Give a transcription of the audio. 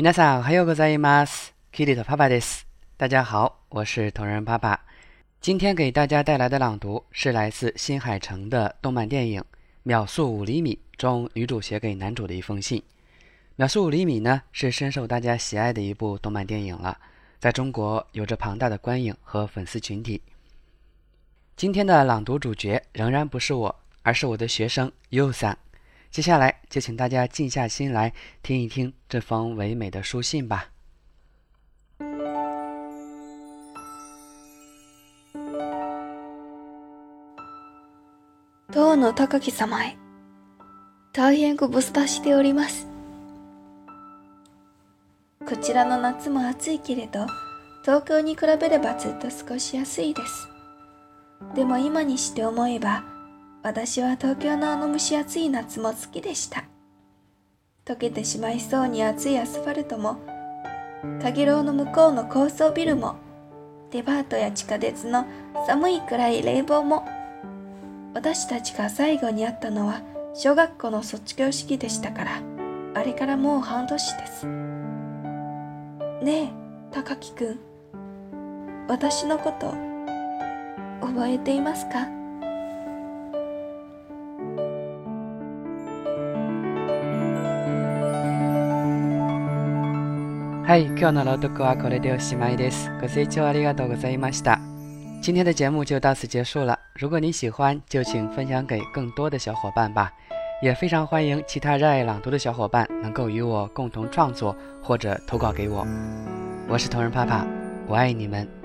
皆さんおはようございます。キリ的爸爸です。大家好，我是同人爸爸。今天给大家带来的朗读是来自新海诚的动漫电影《秒速五厘米》中女主写给男主的一封信。《秒速五厘米》呢是深受大家喜爱的一部动漫电影了，在中国有着庞大的观影和粉丝群体。今天的朗读主角仍然不是我，而是我的学生 U 桑。 接下来就请大家静下心来听一听这封唯美的书信吧。当の高木様へ大変ご無沙汰しておりますこちらの夏も暑いけれど東京に比べればずっと過ごしやすいですでも今にして思えば私は東京のあの蒸し暑い夏も好きでした。溶けてしまいそうに暑いアスファルトもかげろうの向こうの高層ビルもデパートや地下鉄の寒いくらい冷房も私たちが最後に会ったのは小学校の卒業式でしたからあれからもう半年です。ねえ高木くん。私のこと覚えていますか？はい、今日の朗読はこれでおしまいです。ご清聴ありがとうございました。今天的节目就到此结束了。如果你喜欢，就请分享给更多的小伙伴吧。也非常欢迎其他热爱朗读的小伙伴能够与我共同创作或者投稿给我。我是同人爸爸，我爱你们。